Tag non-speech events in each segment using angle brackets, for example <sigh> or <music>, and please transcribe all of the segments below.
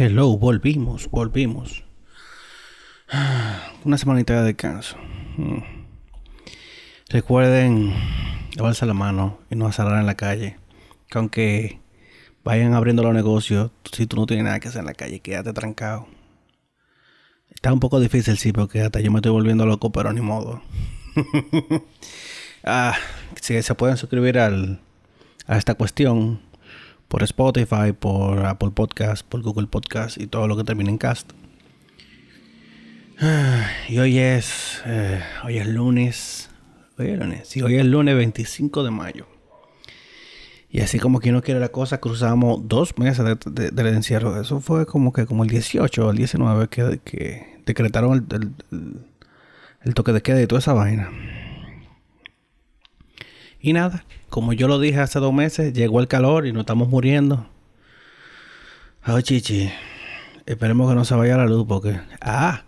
Hello, volvimos, volvimos. <sighs> Una semanita de descanso. Mm. Recuerden lavarse la mano y no hacerla en la calle. Que aunque vayan abriendo los negocios, si tú no tienes nada que hacer en la calle, quédate trancado. Está un poco difícil, sí, porque hasta yo me estoy volviendo loco, pero ni modo. <laughs> ah, si se pueden suscribir al, a esta cuestión por Spotify, por Apple Podcast, por Google Podcast y todo lo que termine en cast. <sighs> Y hoy es, eh, hoy es lunes, hoy es lunes, sí, hoy es lunes 25 de mayo. Y así como que no quiere la cosa, cruzamos dos meses de, del encierro. Eso fue como que como el 18 o el 19 que, que decretaron el, el, toque de queda y toda esa vaina. Y nada, como yo lo dije hace dos meses, llegó el calor y nos estamos muriendo. Ay, chichi. Esperemos que no se vaya la luz porque... Ah,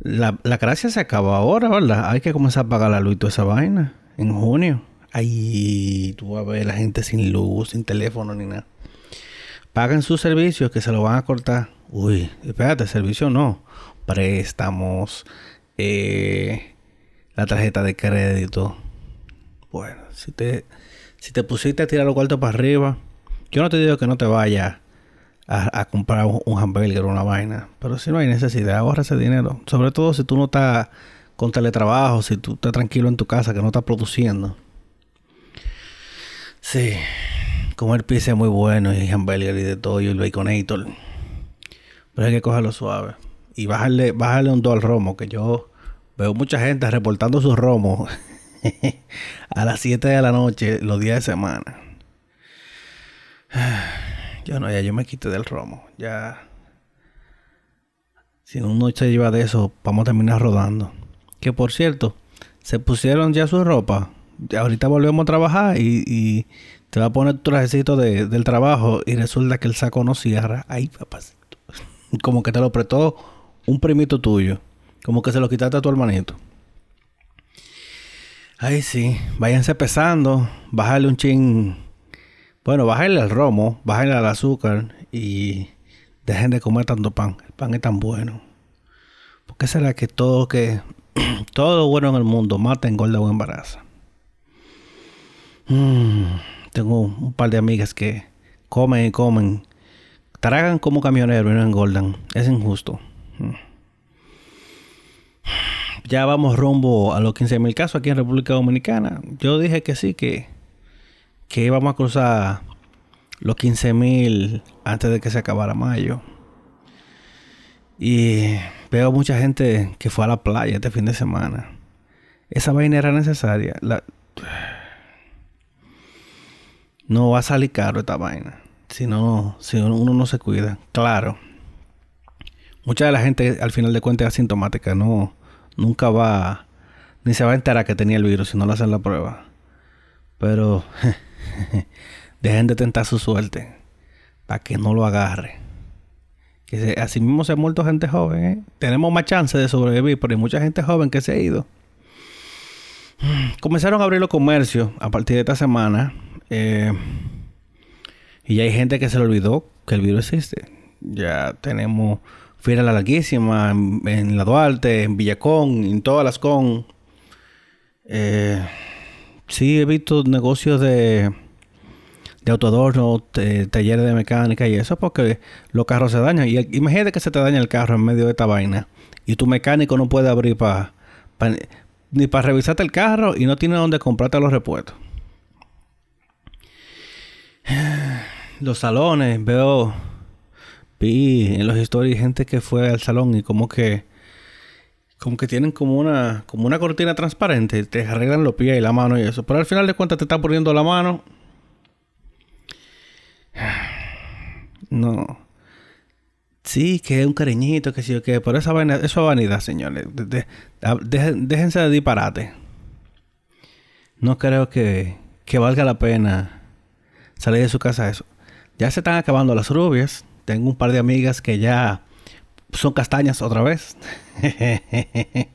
la, la gracia se acaba ahora, ¿verdad? Hay que comenzar a pagar la luz y toda esa vaina. En junio. Ay, tú vas a ver la gente sin luz, sin teléfono ni nada. Pagan sus servicios que se lo van a cortar. Uy, espérate, servicio no. Préstamos, eh, la tarjeta de crédito. Bueno, si te, si te pusiste a tirar los cuartos para arriba, yo no te digo que no te vayas a, comprar un, hamburger o una vaina. Pero si no hay necesidad, ahorra ese dinero. Sobre todo si tú no estás con teletrabajo, si tú estás tranquilo en tu casa, que no estás produciendo. Sí, comer pizza es muy bueno y hamburger y de todo y el baconator. Pero hay que cogerlo suave. Y bajarle, bajarle un do al romo, que yo veo mucha gente reportando sus romos <laughs> <laughs> a las 7 de la noche los días de semana. <sighs> Yo no, ya yo me quité del romo. Ya. Si uno se lleva de eso, vamos a terminar rodando. Que por cierto, se pusieron ya su ropa. ahorita volvemos a trabajar y, te va a poner tu trajecito del trabajo y resulta que el saco no cierra. Ay, papacito. <laughs> Como que te lo prestó un primito tuyo. Como que se lo quitaste a tu hermanito. Ay, sí. Váyanse pesando. Bájale un chin. Bueno, bájale al romo. Bájale al azúcar. Y dejen de comer tanto pan. El pan es tan bueno. ¿Por qué será que todo que <clears throat> todo lo bueno en el mundo mata, engorda o embaraza? Mm, tengo un par de amigas que comen y comen. Tragan como camioneros y no engordan. Es injusto. Mm ya vamos rumbo a los 15.000 casos aquí en República Dominicana. Yo dije que sí, que, que íbamos a cruzar los 15.000 antes de que se acabara mayo. Y veo mucha gente que fue a la playa este fin de semana. Esa vaina era necesaria. No va a salir caro esta vaina. Si no, si uno no se cuida. Claro. Mucha de la gente al final de cuentas es asintomática. No, nunca va, ni se va a enterar que tenía el virus si no le hacen la prueba. Pero <laughs> dejen de tentar su suerte para que no lo agarre. Que así mismo se ha muerto gente joven. ¿eh? Tenemos más chance de sobrevivir, pero hay mucha gente joven que se ha ido. Comenzaron a abrir los comercios a partir de esta semana. Eh, y ya hay gente que se le olvidó que el virus existe. Ya tenemos Fiera la Larguísima, en, La Duarte, en Villacón, en todas las con. Eh, sí, he visto negocios de, de autoadorno, talleres de mecánica y eso, porque los carros se dañan. Y imagínate que se te daña el carro en medio de esta vaina y tu mecánico no puede abrir para ni para revisarte el carro y no tiene donde comprarte los repuestos. <sighs> Los salones, veo vi en los stories gente que fue al salón y como que como que tienen como una como una cortina transparente, te arreglan los pies y la mano y eso, pero al final de cuentas te está poniendo la mano. <sighs> No. Sí, que es un cariñito, que sí o que, pero esa vaina, eso es vanidad, señores. déjense de disparate. No creo que, que valga la pena salir de su casa eso. Ya se están acabando las rubias. Tengo un par de amigas que ya son castañas otra vez. <laughs>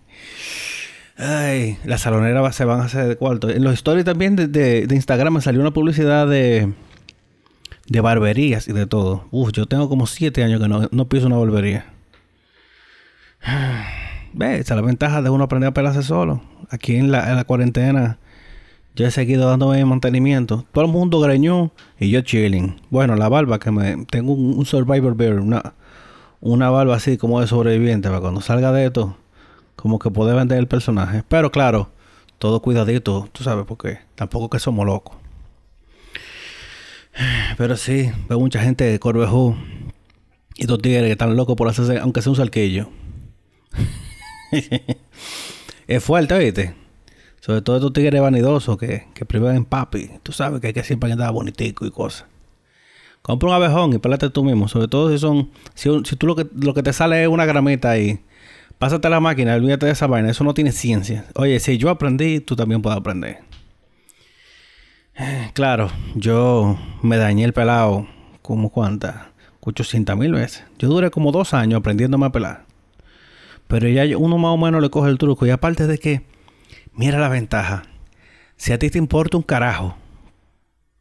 Ay, las saloneras se van a hacer de cuarto. En los stories también de, Instagram me salió una publicidad de, de barberías y de todo. Uf, yo tengo como siete años que no, no piso una barbería. <sighs> Ve, esa es la ventaja de uno aprender a pelarse solo. Aquí en la, en la cuarentena, yo he seguido dándome mantenimiento. Todo el mundo greñó y yo chilling. Bueno, la barba que me. Tengo un, Survivor Bear, una, una barba así como de sobreviviente, para cuando salga de esto, como que puede vender el personaje. Pero claro, todo cuidadito, tú sabes, porque tampoco que somos locos. <sighs> Pero sí, veo mucha gente de Corbejú y dos tigres que están locos por hacerse, aunque sea un salquillo. <laughs> es fuerte, ¿viste? Sobre todo estos tigres vanidosos que, que privan en papi. Tú sabes que hay que siempre andar bonitico y cosas. Compra un abejón y pelate tú mismo. Sobre todo si son... Si, si tú lo que, lo que te sale es una gramita ahí... Pásate la máquina, olvídate de esa vaina. Eso no tiene ciencia. Oye, si yo aprendí, tú también puedes aprender. <sighs> Claro, yo me dañé el pelado como cuántas, 800 mil veces. Yo duré como dos años aprendiéndome a pelar. Pero ya uno más o menos le coge el truco. Y aparte de que, mira la ventaja. Si a ti te importa un carajo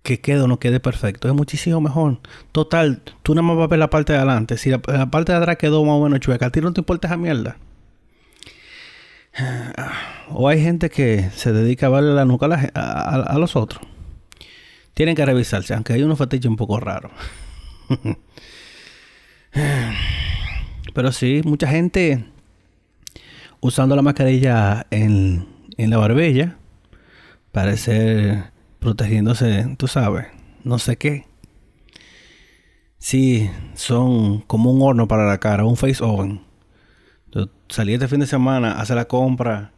que quede o no quede perfecto, es muchísimo mejor. Total, tú nada más vas a ver la parte de adelante. Si la, parte de atrás quedó más o menos chueca, a ti no te importa esa mierda. <sighs> O hay gente que se dedica a darle la nuca a los otros tienen que revisarse, aunque hay unos fetiches un poco raros. <laughs> Pero sí, mucha gente usando la mascarilla en, en la barbilla, parece protegiéndose, tú sabes, no sé qué. Sí, son como un horno para la cara, un face oven. Yo salí este fin de semana a hacer la compra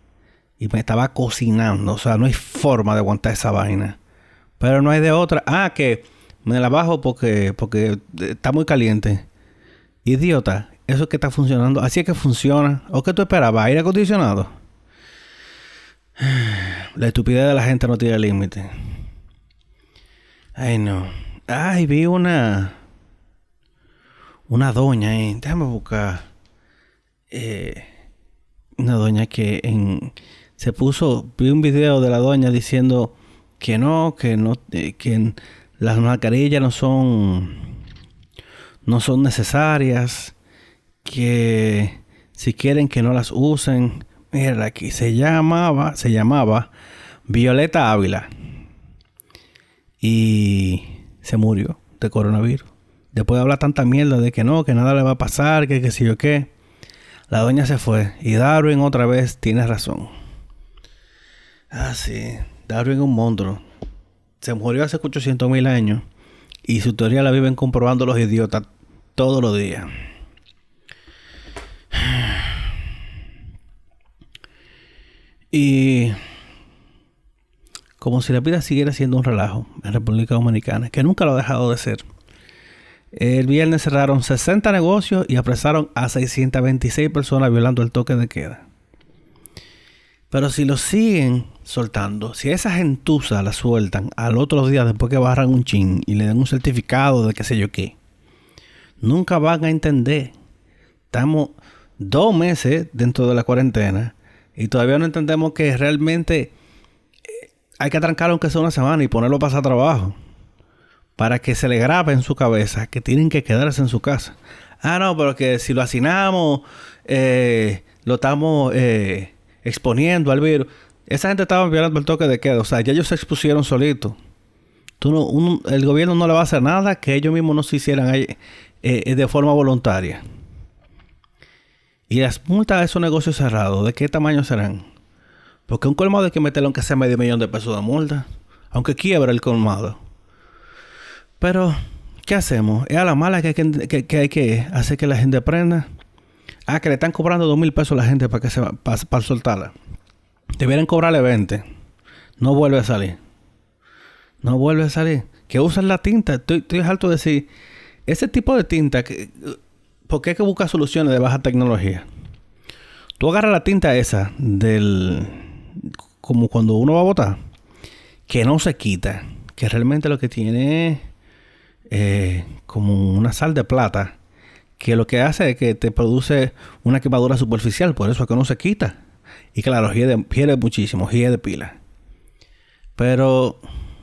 y me estaba cocinando. O sea, no hay forma de aguantar esa vaina. Pero no hay de otra. Ah, que me la bajo porque, porque está muy caliente. Idiota, eso es que está funcionando. Así es que funciona. ¿O qué tú esperabas? ¿Aire acondicionado? La estupidez de la gente no tiene límite. Ay, no. Ay, vi una. Una doña. Déjame buscar. Eh, una doña que se puso. Vi un video de la doña diciendo que no, que no, eh, que las mascarillas no son, no son necesarias, que si quieren que no las usen, mira aquí se llamaba, se llamaba Violeta Ávila y se murió de coronavirus. Después de hablar tanta mierda de que no, que nada le va a pasar, que qué sé yo qué. La doña se fue y Darwin otra vez tiene razón. Ah, sí. Darwin es un monstruo. Se murió hace 800 mil años y su teoría la viven comprobando los idiotas todos los días. Y como si la vida siguiera siendo un relajo en República Dominicana, que nunca lo ha dejado de ser. El viernes cerraron 60 negocios y apresaron a 626 personas violando el toque de queda. Pero si lo siguen soltando, si esa gentuza la sueltan al otro día después que barran un chin y le den un certificado de qué sé yo qué, nunca van a entender. Estamos dos meses dentro de la cuarentena y todavía no entendemos que realmente eh, hay que trancarlo aunque sea una semana y ponerlo para pasar trabajo. Para que se le grabe en su cabeza que tienen que quedarse en su casa. Ah, no, pero que si lo hacinamos, eh, lo estamos... Eh, exponiendo al virus. Esa gente estaba violando el toque de queda. O sea, ya ellos se expusieron solitos. Tú no, el gobierno no le va a hacer nada que ellos mismos no se hicieran eh, de forma voluntaria. Y las multas de esos negocios cerrados, ¿de qué tamaño serán? Porque un colmado hay que meterle aunque sea medio millón de pesos de multa. Aunque quiebra el colmado. Pero, ¿qué hacemos? Es a la mala que hay que, que, hay que hacer que la gente aprenda. Ah, que le están cobrando dos mil pesos a la gente para que se para, para soltarla. Debieran cobrarle 20. No vuelve a salir. No vuelve a salir. Que usan la tinta. Estoy, estoy harto de decir. Ese tipo de tinta. Que, ¿Por qué hay que buscar soluciones de baja tecnología? Tú agarras la tinta esa del. Como cuando uno va a votar. Que no se quita. Que realmente lo que tiene es. Eh, como una sal de plata que lo que hace es que te produce una quemadura superficial, por eso es que no se quita. Y claro, hiede, muchísimo, de pila. Pero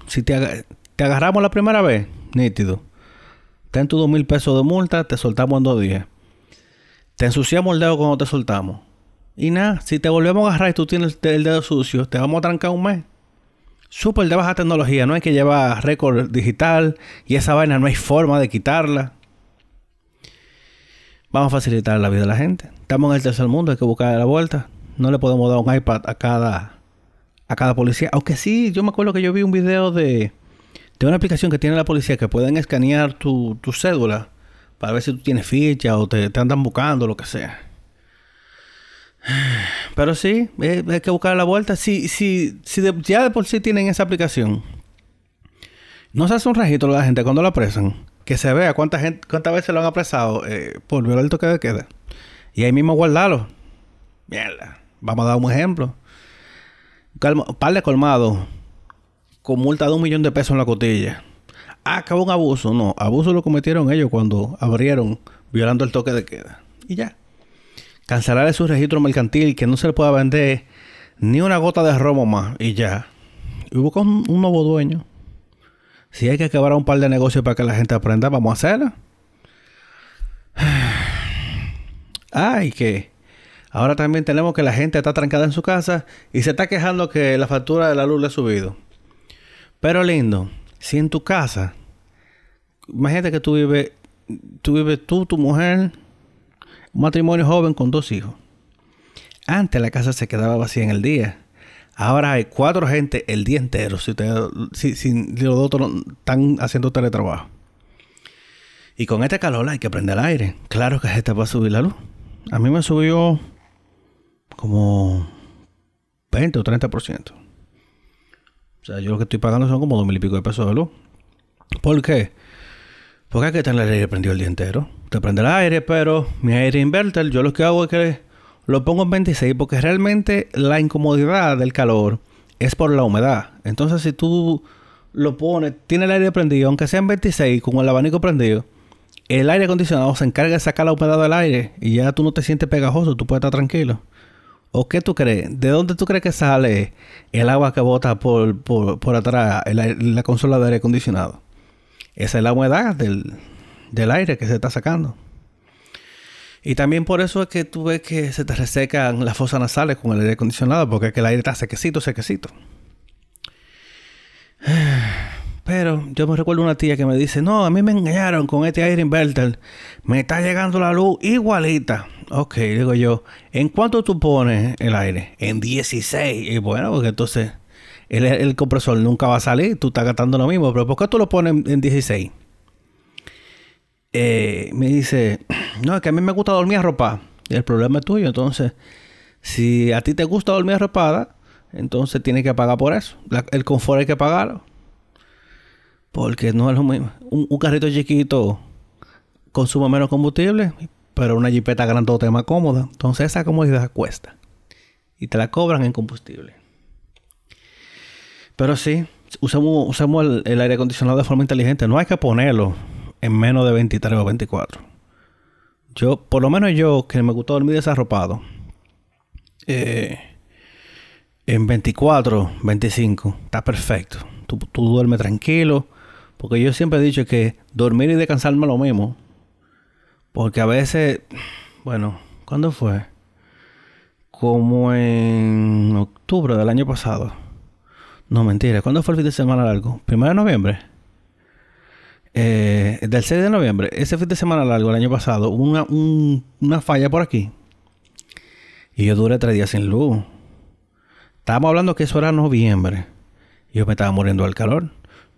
si te agarramos la primera vez, nítido. Ten tus dos mil pesos de multa, te soltamos en dos días. Te ensuciamos el dedo cuando te soltamos. Y nada, si te volvemos a agarrar y tú tienes el dedo sucio, te vamos a trancar un mes. Súper de baja tecnología, no hay que llevar récord digital y esa vaina no hay forma de quitarla. Vamos a facilitar la vida de la gente. Estamos en el tercer mundo, hay que buscar la vuelta. No le podemos dar un iPad a cada, a cada policía. Aunque sí, yo me acuerdo que yo vi un video de, una aplicación que tiene la policía que pueden escanear tu, tu cédula para ver si tú tienes ficha o te, te andan buscando, lo que sea. <sighs> Pero sí, eh, hay que buscar la vuelta. Si, si, si ya de por sí tienen esa aplicación, no se hace un registro de la gente cuando la apresan que se vea cuánta gente, cuántas veces lo han apresado eh, por violar el toque de queda. Y ahí mismo guardarlo. Mierda. Vamos a dar un ejemplo. Un par de colmado con multa de un millón de pesos en la cotilla. Ah, acabó un abuso. No, abuso lo cometieron ellos cuando abrieron violando el toque de queda. Y ya. Cancelar su registro mercantil que no se le pueda vender ni una gota de romo más. Y ya. Y busca un, nuevo dueño. Si hay que acabar un par de negocios para que la gente aprenda, vamos a hacerlo. <sighs> Ay, que ahora también tenemos que la gente está trancada en su casa y se está quejando que la factura de la luz le ha subido. Pero lindo, si en tu casa, imagínate que tú vives, tú vives tú, tu mujer, un matrimonio joven con dos hijos. Antes la casa se quedaba vacía en el día. Ahora hay cuatro gente el día entero. Si, si, los dos están haciendo teletrabajo. Y con este calor hay que prender el aire. Claro que este va a subir la luz. A mí me subió como 20 o 30%. O sea, yo lo que estoy pagando son como dos mil y pico de pesos de luz. ¿Por qué? Porque hay que tener el aire prendido el día entero. Te prende el aire, pero mi aire inverter, yo lo que hago es que lo pongo en 26 porque realmente la incomodidad del calor es por la humedad. Entonces, si tú lo pones, tiene el aire prendido, aunque sea en 26, con el abanico prendido, el aire acondicionado se encarga de sacar la humedad del aire y ya tú no te sientes pegajoso, tú puedes estar tranquilo. ¿O qué tú crees? ¿De dónde tú crees que sale el agua que bota por, por, atrás en la, consola de aire acondicionado? Esa es la humedad del, del aire que se está sacando. Y también por eso es que tú ves que se te resecan las fosas nasales con el aire acondicionado, porque es que el aire está sequecito, sequecito. Pero yo me recuerdo una tía que me dice, no, a mí me engañaron con este aire inverter. Me está llegando la luz igualita. Ok, digo yo, ¿en cuánto tú pones el aire? En 16. Y bueno, porque entonces el, el compresor nunca va a salir, tú estás gastando lo mismo, pero ¿por qué tú lo pones en 16? Eh, me dice, <clears throat> no, es que a mí me gusta dormir arropada. El problema es tuyo. Entonces, si a ti te gusta dormir arropada, entonces tienes que pagar por eso. el confort hay que pagarlo. Porque no es lo mismo. Un, carrito chiquito consume menos combustible, pero una jipeta grandota es más cómoda. Entonces esa comodidad cuesta. Y te la cobran en combustible. Pero sí, usamos, usamos el aire acondicionado de forma inteligente. No hay que ponerlo en menos de 23 o 24. Yo, por lo menos yo, que me gustó dormir desarropado, eh, en 24, 25, está perfecto. Tú, tú, duermes tranquilo. Porque yo siempre he dicho que dormir y descansarme es lo mismo. Porque a veces, bueno, ¿cuándo fue? Como en octubre del año pasado. No, mentira. ¿Cuándo fue el fin de semana largo? ¿Primero de noviembre? Eh, del 6 de noviembre, ese fin de semana largo el año pasado, hubo una, una falla por aquí. Y yo duré tres días sin luz. Estábamos hablando que eso era noviembre. Yo me estaba muriendo del calor.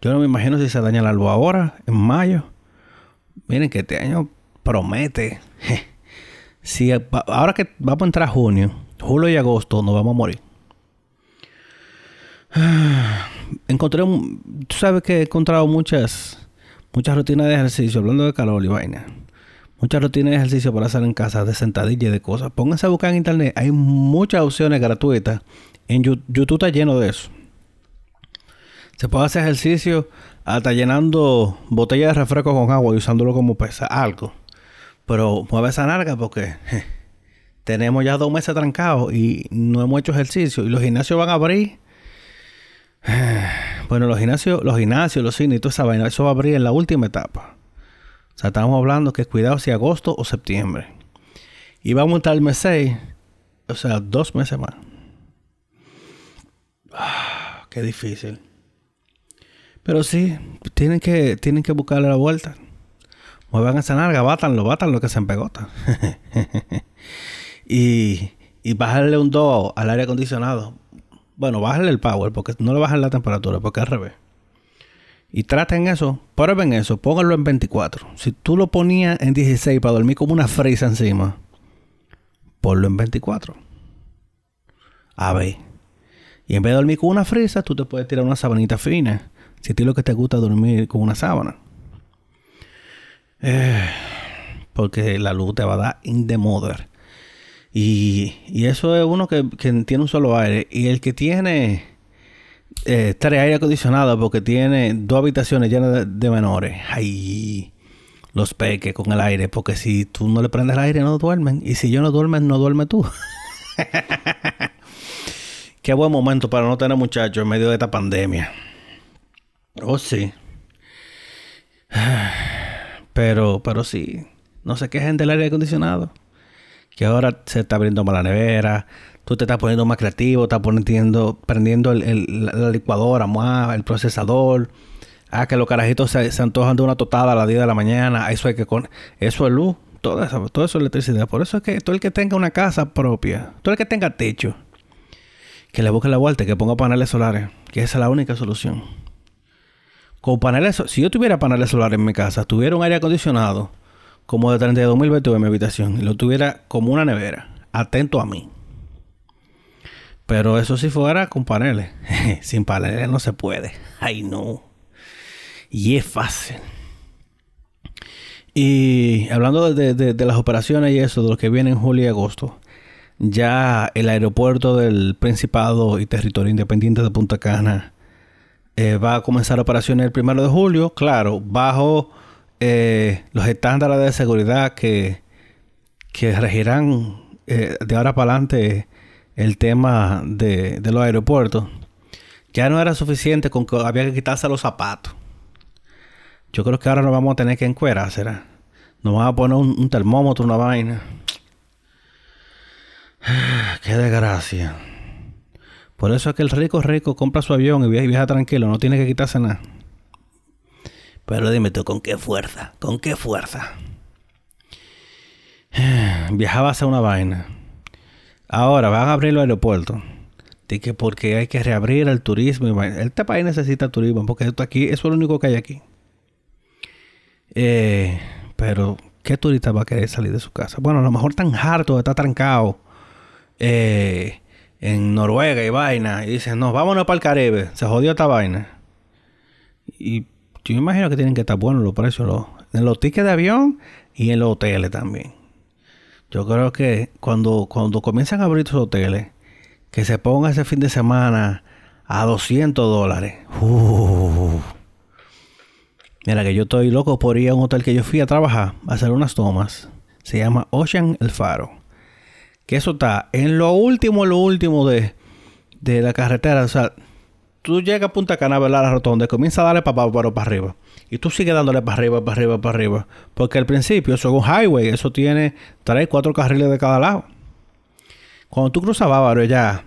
Yo no me imagino si se daña la luz ahora, en mayo. Miren que este año promete. si ahora que vamos a entrar a junio, julio y agosto, nos vamos a morir. <sighs> Encontré, un, tú sabes que he encontrado muchas muchas rutinas de ejercicio, hablando de calor y vaina. Muchas rutinas de ejercicio para hacer en casa, de sentadilla y de cosas. Pónganse a buscar en internet. Hay muchas opciones gratuitas. En YouTube está lleno de eso. Se puede hacer ejercicio hasta llenando botellas de refresco con agua y usándolo como pesa, algo. Pero mueve esa narga porque tenemos ya dos meses trancados y no hemos hecho ejercicio. Y los gimnasios van a abrir bueno, los gimnasios, los gimnasios, los cines y toda esa vaina, eso va a abrir en la última etapa. O sea, estamos hablando que cuidado si agosto o septiembre. Y vamos a estar el mes 6, o sea, dos meses más. Ah, qué difícil. Pero sí, tienen que, tienen que buscarle la vuelta. Muevan esa narga, bátanlo, bátanlo que se empegota. <laughs> y, y bajarle un 2 al aire acondicionado. Bueno, bájale el power, porque no le bajan la temperatura, porque al revés. Y traten eso, prueben eso, pónganlo en 24. Si tú lo ponías en 16 para dormir como una frisa encima, ponlo en 24. A ver. Y en vez de dormir con una frisa, tú te puedes tirar una sabanita fina. Si a ti lo que te gusta es dormir con una sábana. Eh, porque la luz te va a dar in the mother. Y, y eso es uno que, que tiene un solo aire. Y el que tiene eh, tres aire acondicionado porque tiene dos habitaciones llenas de, menores. Ay, los peques con el aire. Porque si tú no le prendes el aire, no duermen. Y si yo no duermen, no duerme tú. <laughs> Qué buen momento para no tener muchachos en medio de esta pandemia. Oh, sí. Pero, pero sí. No se quejen del aire acondicionado. Que ahora se está abriendo más la nevera tú te estás poniendo más creativo, estás poniendo, prendiendo el, la licuadora más, el procesador. Ah, que los carajitos se, antojan de una totada a las 10 de la mañana. Eso hay que con eso es luz. Todo eso, todo eso es electricidad. Por eso es que todo el que tenga una casa propia, todo el que tenga techo, que le busque la vuelta, que ponga paneles solares, que esa es la única solución. Con paneles, si yo tuviera paneles solares en mi casa, tuviera un aire acondicionado como de 32 mil en mi habitación y lo tuviera como una nevera, atento a mí. Pero eso si fuera con paneles. <laughs> Sin paneles no se puede. Ay, no. Y es fácil. Y hablando de, las operaciones y eso, de lo que viene en julio y agosto, ya el aeropuerto del Principado y Territorio Independiente de Punta Cana eh, va a comenzar operaciones el primero de julio, claro, bajo eh, los estándares de seguridad que, que regirán eh, de ahora para adelante el tema de, los aeropuertos, ya no era suficiente con que había que quitarse los zapatos. Yo creo que ahora nos vamos a tener que encuerar, ¿será? Nos van a poner un, termómetro, una vaina. <sighs> Qué desgracia. Por eso es que el rico rico compra su avión y viaja, y viaja tranquilo, no tiene que quitarse nada. Pero dime tú, ¿con qué fuerza? ¿Con qué fuerza? <sighs> Viajaba hacia una vaina. Ahora van a abrir los aeropuertos. que porque hay que reabrir el turismo. Este país necesita turismo porque esto aquí eso es lo único que hay aquí. Eh, pero, ¿qué turista va a querer salir de su casa? Bueno, a lo mejor tan harto, está trancado eh, en Noruega y vaina. Y dicen, no, vámonos para el Caribe. Se jodió esta vaina. Y yo me imagino que tienen que estar buenos los precios en los tickets de avión y en los hoteles también. Yo creo que cuando, cuando comienzan a abrir sus hoteles, que se ponga ese fin de semana a 200 dólares. Mira que yo estoy loco por ir a un hotel que yo fui a trabajar, a hacer unas tomas. Se llama Ocean El Faro. Que eso está en lo último, lo último de, de la carretera. O sea, tú llegas a Punta Cana, la rotonda, comienza a darle para, para, para arriba. Y tú sigues dándole para arriba, para arriba, para arriba. Porque al principio eso es un highway, eso tiene tres, cuatro carriles de cada lado. Cuando tú cruzas Bávaro ya,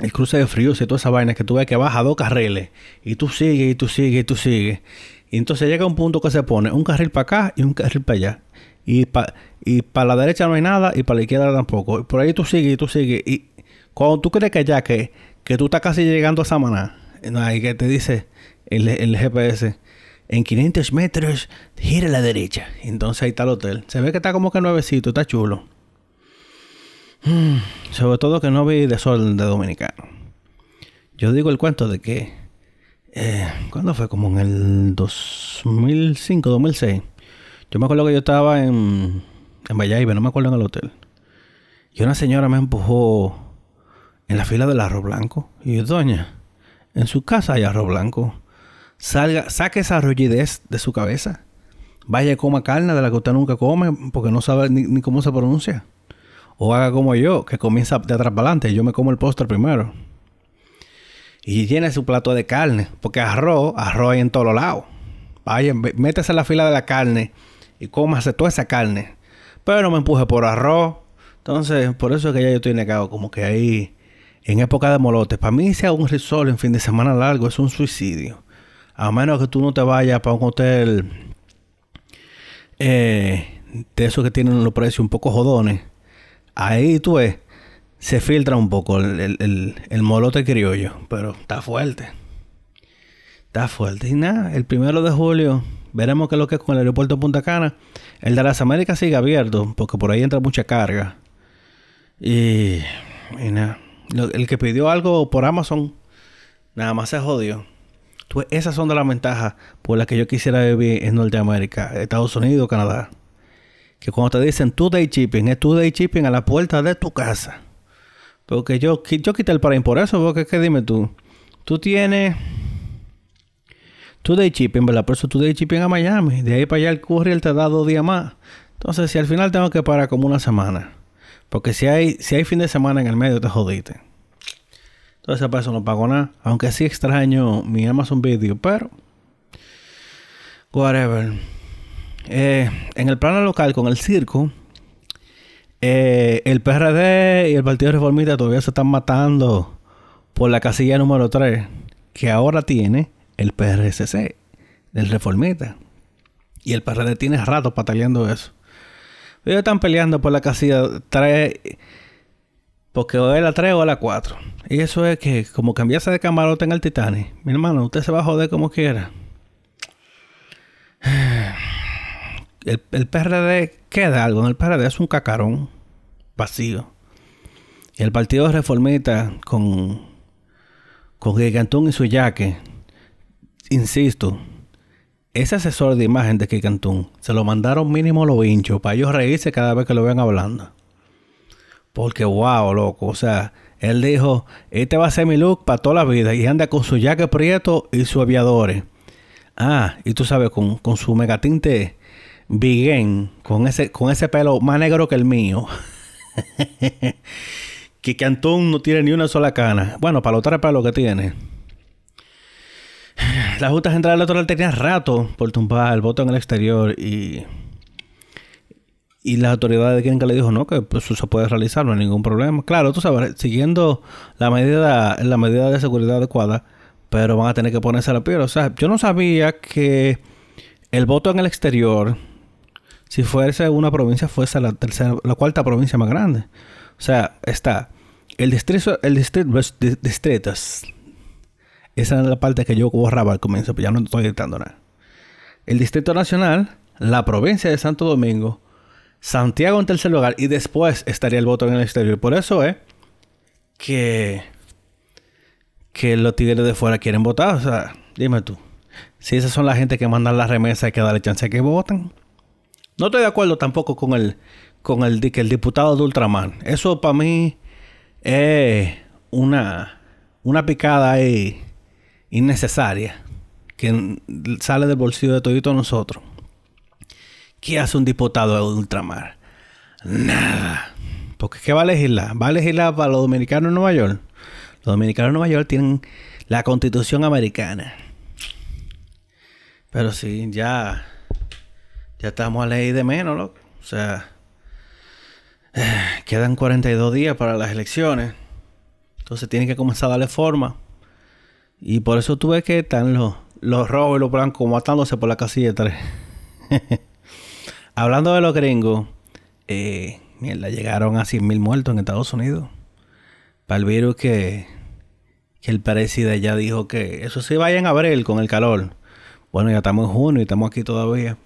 el cruce de frío y toda esa vaina que tú ves que baja dos carriles. Y tú sigues, y tú sigues, y tú sigues. Y entonces llega un punto que se pone un carril para acá y un carril para allá. Y para y la derecha no hay nada y para la izquierda tampoco. Y por ahí tú sigues y tú sigues. Y cuando tú crees que ya que que tú estás casi llegando a Samaná, ahí que te dice el, GPS, en 500 metros, gira a la derecha. Entonces ahí está el hotel. Se ve que está como que nuevecito, está chulo. <sighs> Sobre todo que no vi de sol de dominicano. Yo digo el cuento de que, eh, ¿cuándo fue? Como en el 2005, 2006. Yo me acuerdo que yo estaba en, en Valladolid, no me acuerdo en el hotel. Y una señora me empujó en la fila del arroz blanco. Y yo, doña, en su casa hay arroz blanco. Salga, saque esa rollidez de su cabeza. Vaya coma carne de la que usted nunca come porque no sabe ni, cómo se pronuncia. O haga como yo, que comienza de atrás para adelante. Yo me como el postre primero. Y llene su plato de carne. Porque arroz, arroz hay en todos lados. Vaya, métese en la fila de la carne y cómase toda esa carne. Pero no me empuje por arroz. Entonces, por eso es que ya yo estoy negado. Como que ahí, en época de molotes, para mí sea un risol en fin de semana largo es un suicidio. A menos que tú no te vayas para un hotel eh, de esos que tienen los precios un poco jodones. Ahí tú ves, se filtra un poco el, el molote criollo. Pero está fuerte. Está fuerte. Y nada, el primero de julio veremos qué es lo que es con el aeropuerto de Punta Cana. El de las Américas sigue abierto, porque por ahí entra mucha carga. Y, y nada. El que pidió algo por Amazon, nada más se jodió. esas son de las ventajas por las que yo quisiera vivir en Norteamérica, Estados Unidos, Canadá. Que cuando te dicen two day shipping, es two day shipping a la puerta de tu casa. Porque yo, yo quité el paraíso por eso, porque que dime tú, tú tienes Today Shipping, ¿verdad? Por eso Today Shipping a Miami. De ahí para allá el courier te da dos días más. Entonces, si al final tengo que parar como una semana. Porque si hay, si hay fin de semana en el medio, te jodiste. Entonces, para eso no pago nada. Aunque sí extraño mi Amazon Video, pero. Whatever. Eh, en el plano local, con el circo, eh, el PRD y el Partido Reformista todavía se están matando por la casilla número 3, que ahora tiene el PRSC, del reformista. Y el PRD tiene rato pataleando eso. Ellos están peleando por la casilla 3, porque o es la 3 o la 4. Y eso es que, como cambiase de camarote en el Titanic, mi hermano, usted se va a joder como quiera. <sighs> El, el PRD queda algo. En el PRD es un cacarón vacío. Y el Partido Reformista con, con Gigantón y su yaque insisto, ese asesor de imagen de Kikantun se lo mandaron mínimo los hinchos para ellos reírse cada vez que lo vean hablando. Porque wow, loco, o sea, él dijo, este va a ser mi look para toda la vida y anda con su jaque prieto y su aviadores. Ah, y tú sabes, con, con su megatinte Biguen, con ese, con ese pelo más negro que el mío. <laughs> que no tiene ni una sola cana. Bueno, para los tres pelos que tiene. La Junta Central Electoral tenía rato por tumbar el voto en el exterior y, y las autoridades de Quien le dijo no, que pues, eso se puede realizar, no hay ningún problema. Claro, tú sabes, siguiendo la medida, la medida de seguridad adecuada, pero van a tener que ponerse la piel. O sea, yo no sabía que el voto en el exterior, si fuese una provincia, fuese la tercera, la cuarta provincia más grande. O sea, está el distrito, el distrito, distritos esa es la parte que yo borraba al comienzo, pero ya no estoy editando nada. El Distrito Nacional, la provincia de Santo Domingo, Santiago en tercer lugar y después estaría el voto en el exterior. Por eso es que, que los tigres de fuera quieren votar. O sea, dime tú. Si esas son la gente que mandan la remesa, hay que darle chance a que voten. No estoy de acuerdo tampoco con el, con el, el diputado de Ultraman. Eso para mí es una, una picada ahí innecesaria que sale del bolsillo de todos nosotros. ¿Qué hace un diputado de ultramar? Nada. Porque ¿qué va a legislar? ¿Va a legislar para los dominicanos en Nueva York? Los dominicanos en Nueva York tienen la constitución americana. Pero sí, ya... Ya estamos a ley de menos, loco. O sea... <sighs> quedan 42 días para las elecciones. Entonces tienen que comenzar a darle forma. Y por eso tuve que estar los, los rojos y los blancos matándose por la casilla 3. <laughs> Hablando de los gringos, eh, mierda, llegaron a 100.000 muertos en Estados Unidos. Para el virus que, que el presidente ya dijo que eso sí vayan a ver con el calor. Bueno, ya estamos en junio y estamos aquí todavía.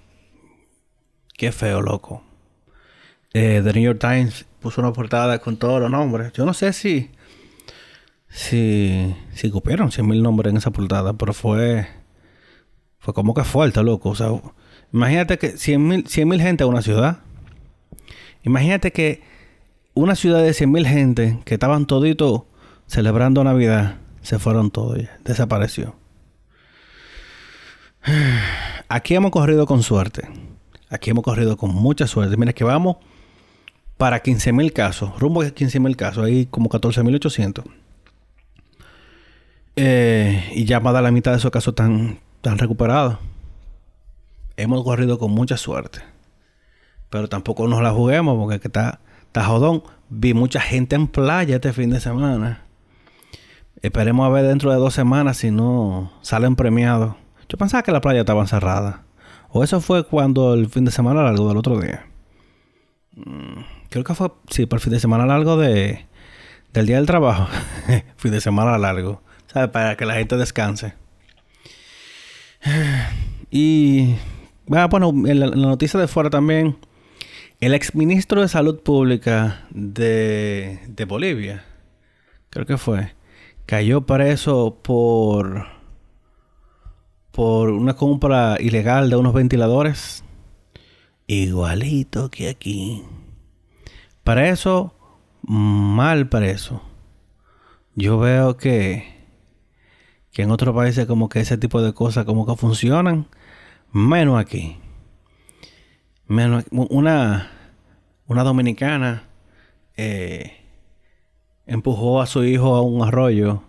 Qué feo, loco. Eh, The New York Times puso una portada con todos los nombres. Yo no sé si si, si cupieron 100 mil nombres en esa portada, pero fue, fue como que fuerte, loco. O sea, imagínate que 100 mil gente en una ciudad. Imagínate que una ciudad de 100 mil gente que estaban toditos celebrando Navidad, se fueron todos, desapareció. <sighs> Aquí hemos corrido con suerte. Aquí hemos corrido con mucha suerte. Mira que vamos para 15 mil casos, rumbo a 15 mil casos, ahí como 14 mil 800. Eh, y ya más de la mitad de esos casos están, están recuperados. Hemos corrido con mucha suerte. Pero tampoco nos la juguemos porque que está, está jodón. Vi mucha gente en playa este fin de semana. Esperemos a ver dentro de dos semanas si no salen premiados. Yo pensaba que la playa estaba cerrada. O eso fue cuando el fin de semana largo del otro día. Mm, creo que fue, sí, por el fin de semana largo de, del día del trabajo. <laughs> fin de semana largo. Para que la gente descanse. <sighs> Y bueno, en la, noticia de fuera también, el exministro de Salud Pública de, de Bolivia, creo que fue, cayó preso por por una compra ilegal de unos ventiladores igualito que aquí. Para eso, mal para eso. Yo veo que que en otros países como que ese tipo de cosas como que funcionan, menos aquí. Menos una una dominicana eh, empujó a su hijo a un arroyo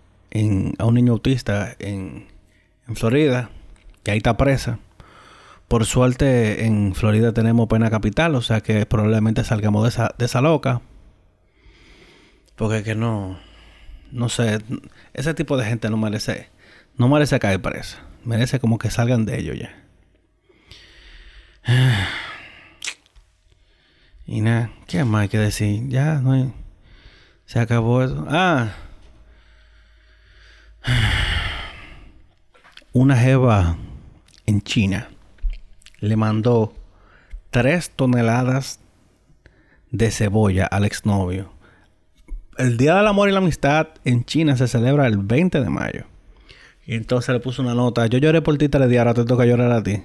a un niño autista en, Florida, que ahí está presa. Por suerte en Florida tenemos pena capital, o sea que probablemente salgamos de esa, de esa loca. Porque que no, no sé, ese tipo de gente no merece no merece caer presa. Merece como que salgan de ello ya. <sighs> Y nada, ¿qué más hay que decir? Ya, no hay... Se acabó eso. Ah. <sighs> Una jeva en China le mandó tres toneladas de cebolla al exnovio. El Día del Amor y la Amistad en China se celebra el 20 de mayo. Y entonces le puso una nota. Yo lloré por ti tres días, ahora te toca llorar a ti.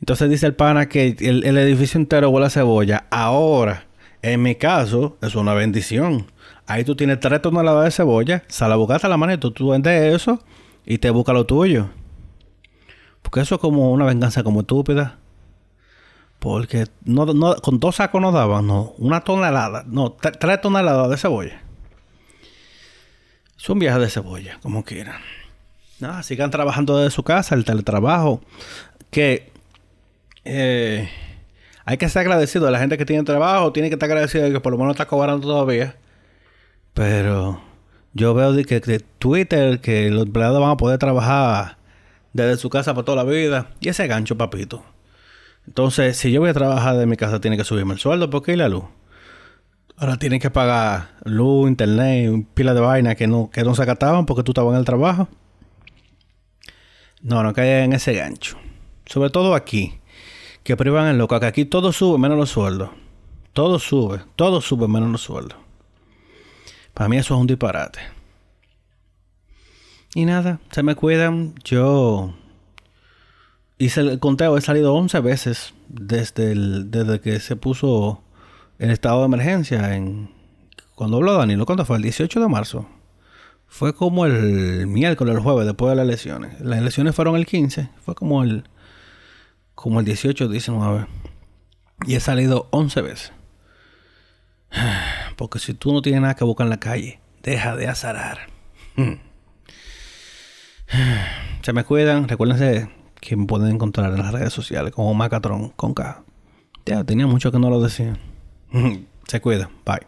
Entonces dice el pana que el, edificio entero huele a cebolla. Ahora, en mi caso, es una bendición. Ahí tú tienes tres toneladas de cebolla, sal a la mano y tú, tú vendes eso y te busca lo tuyo. Porque eso es como una venganza como estúpida. Porque no, no, con dos sacos no daban, no. Una tonelada, no, tres toneladas de cebolla. Es un viaje de cebolla, como quieran. No, sigan trabajando desde su casa, el teletrabajo. Que eh, hay que ser agradecido la gente que tiene trabajo, tiene que estar agradecido de que por lo menos está cobrando todavía. Pero yo veo que, que Twitter, que los empleados van a poder trabajar desde su casa por toda la vida. Y ese gancho, papito. Entonces, si yo voy a trabajar de mi casa, tiene que subirme el sueldo porque hay la luz. Ahora tienen que pagar luz, internet, pila de vaina que no, que no se acataban porque tú estabas en el trabajo. No, no caigan en ese gancho. Sobre todo aquí. Que privan el loco. Que aquí todo sube menos los sueldos. Todo sube. Todo sube menos los sueldos. Para mí eso es un disparate. Y nada, se me cuidan. Yo hice el conteo. He salido 11 veces desde, desde que se puso el estado de emergencia. En, cuando habló Danilo, ¿cuándo fue? El 18 de marzo. Fue como el miércoles, el jueves, después de las elecciones. Las elecciones fueron el 15. Fue como el, como el 18, 19. Y he salido 11 veces. <sighs> Porque si tú no tienes nada que buscar en la calle, deja de azarar. <sighs> Se me cuidan. Recuérdense que me pueden encontrar en las redes sociales como Macatron con K. Ya, tenía mucho que no lo decía. <laughs> Se cuidan. Bye.